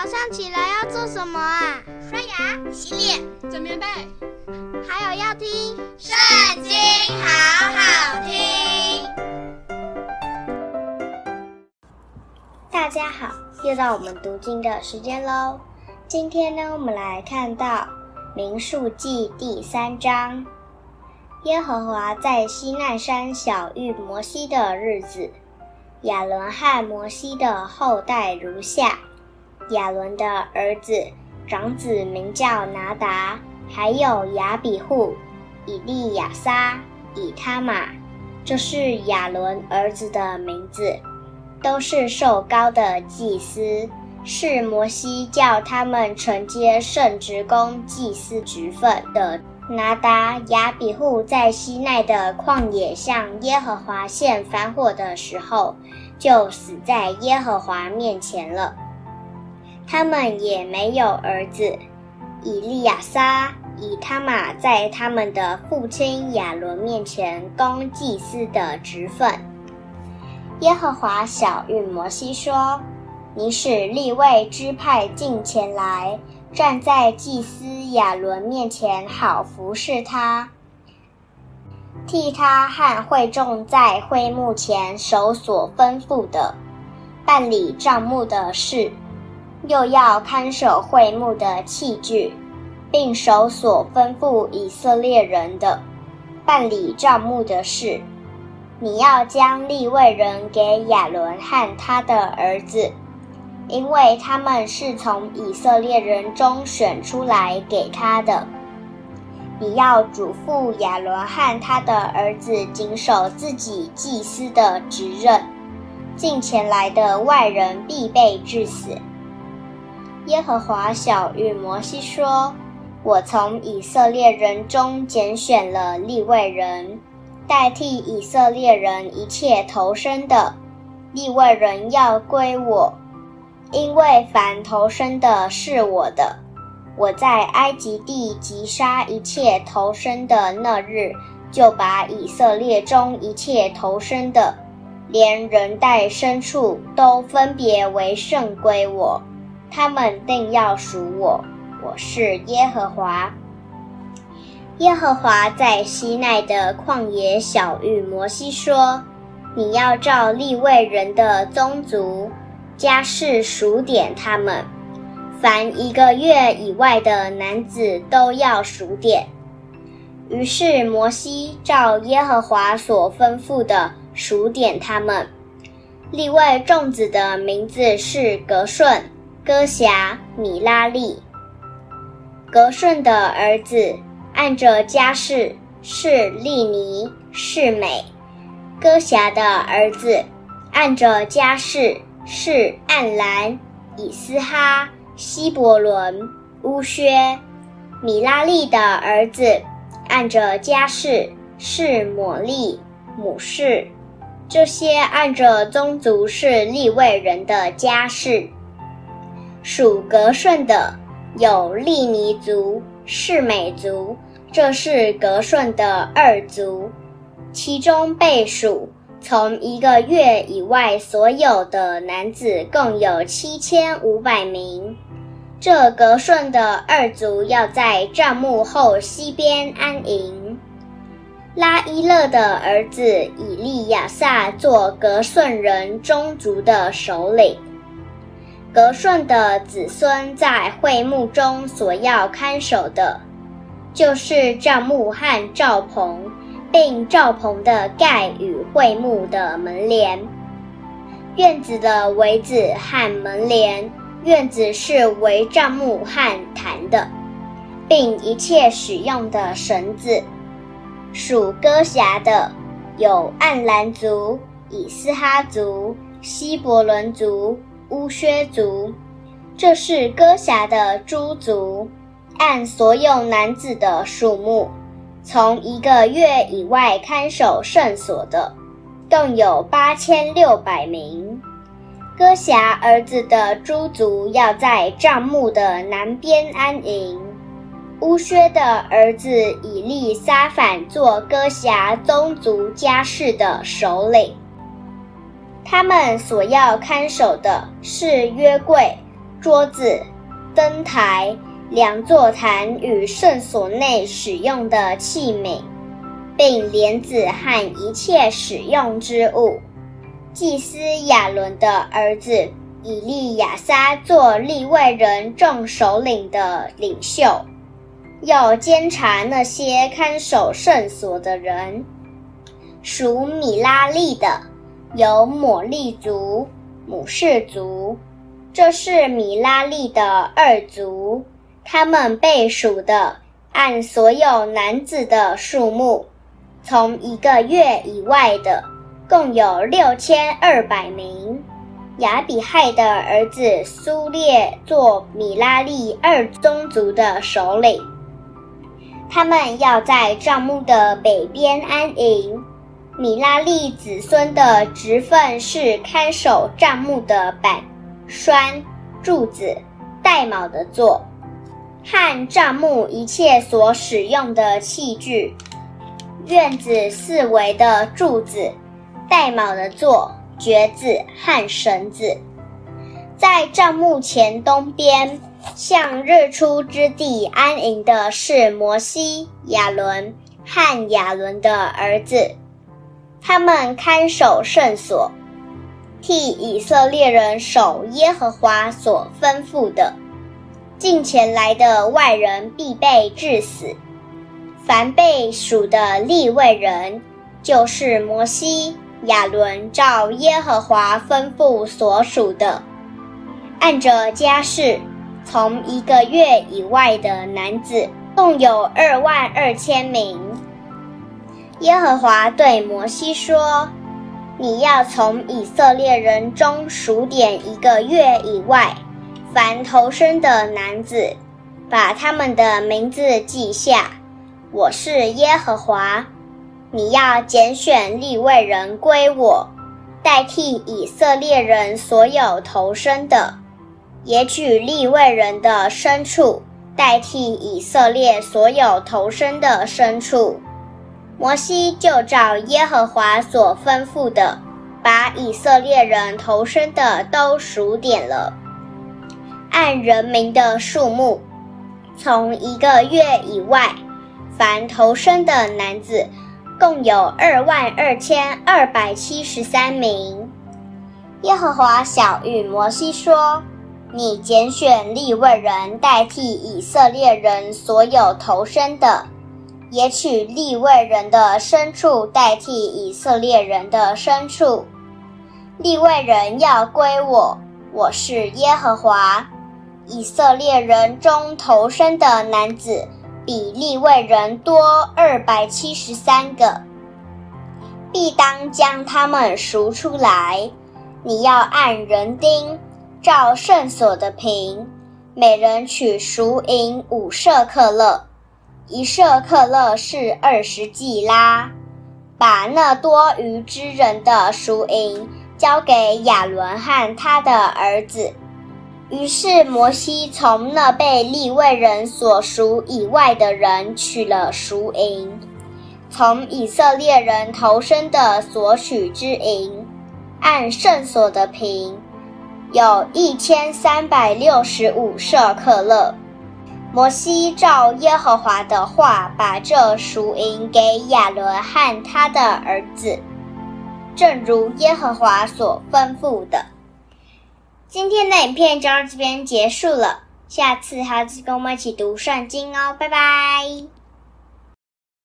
早上起来要做什么啊？刷牙、洗脸、整棉被，还有要听《圣经》，好好听。大家好，又到我们读经的时间喽。今天呢，我们来看到《民数记》第三章。耶和华在西奈山晓諭摩西的日子。亚伦和摩西的后代如下：亚伦的儿子，长子名叫拿达，还有亚比户、以利亚撒、以他玛，这是亚伦儿子的名字，都是受膏的祭司，是摩西叫他们承接圣职工祭司职分的。拿达、亚比户在西奈的旷野向耶和华献燔火的时候，就死在耶和华面前了。他们也没有儿子。以利亚撒、以他玛在他们的父亲亚伦面前供祭司的职分。耶和华晓諭摩西说：“你使利未支派近前来。”站在祭司亚伦面前，好服侍他，替他和会众在会幕前守所吩咐的，办理帐幕的事，又要看守会幕的器具，并守所吩咐以色列人的，办理账目的事。你要将立位人给亚伦和他的儿子。因为他们是从以色列人中选出来给他的，你要嘱咐亚伦和他的儿子谨守自己祭司的职任，近前来的外人必被致死。耶和华晓諭摩西说：“我从以色列人中拣选了利未人，代替以色列人一切投生的，利未人要归我。”因为凡投生的是我的，我在埃及地击杀一切投生的那日，就把以色列中一切投生的，连人带牲畜，都分别为圣归我，他们定要属我。我是耶和华。耶和华在西奈的旷野晓諭摩西说：“你要照立位人的宗族。”家室数点他们，凡一个月以外的男子都要数点。于是摩西照耶和华所吩咐的数点他们。立位众子的名字是革顺、歌辖、米拉利。格顺的儿子按着家室是利尼、是美；歌辖的儿子按着家室。是暗兰、以斯哈、希伯伦、乌薛，米拉利的儿子，按着家室是抹利、母氏，这些按着宗族是利未人的家室。属格顺的有利尼族、示每族，这是格顺的二族，其中被数。从一个月以外，所有的男子共有七千五百名。这格顺的二族要在帐幕后西边安营。拉伊勒的儿子以利亚撒做格顺人中族的首领。格顺的子孙在会幕中所要看守的，就是帐幕和帐棚。并帐棚的盖与会幕的门帘，院子的围子和门帘，院子是围帐幕和坛的，并一切使用的绳子。属哥辖的有暗兰族、以斯哈族、希伯伦族、乌薛族，这是哥辖的诸族，按所有男子的数目。从一个月以外看守圣所的，共有八千六百名。哥辖儿子的诸族要在帐幕的南边安营。乌薛的儿子以利撒反做哥辖宗族家世的首领。他们所要看守的是约柜、桌子、灯台、两座坛与圣所内使用的器皿，并帘子和一切使用之物。祭司亚伦的儿子以利亚撒做利外人众首领的领袖，要监察那些看守圣所的人。属米拉利的有抹利族、母氏族，这是米拉利的二族。他们被数的按所有男子的数目，从一个月以外的共有六千二百名。亚比亥的儿子苏列做米拉利二宗族的首领，他们要在帐幕的北边安营。米拉利子孙的职分是看守帐幕的板、栓、柱子、带卯的座，和帐幕一切所使用的器具，院子四围的柱子、带卯的座、橛子和绳子。在帐幕前东边，向日出之地安营的是摩西、亚伦和亚伦的儿子。他们看守圣所，替以色列人守耶和华所吩咐的。近前来的外人必被治死。凡被数的利未人，就是摩西、亚伦照耶和华吩咐所属的，按着家世，从一个月以外的男子，共有二万二千名。耶和华对摩西说：“你要从以色列人中数点一个月以外，凡投生的男子，把他们的名字记下。我是耶和华。你要拣选利未人归我，代替以色列人所有投生的，也取利未人的牲畜，代替以色列所有投生的牲畜。”摩西就照耶和华所吩咐的，把以色列人投生的都数点了，按人名的数目，从一个月以外，凡投生的男子，共有二万二千二百七十三名。耶和华晓諭摩西说：“你拣选利未人代替以色列人所有投生的。”也取利未人的牲畜代替以色列人的牲畜，利未人要归我，我是耶和华。以色列人中头生的男子比利未人多二百七十三个，必当将他们赎出来。你要按人丁，照圣所的平，每人取赎银五舍客勒。一舍客勒是二十季拉，把那多余之人的赎银交给亚伦和他的儿子。于是摩西从那被利未人所赎以外的人取了赎银，从以色列人头生的所取之银，按圣所的平，有一千三百六十五舍客勒。摩西照耶和华的话，把这赎银给亚伦和他的儿子，正如耶和华所吩咐的。今天的影片就到这边结束了，下次还要跟我们一起读圣经哦，拜拜。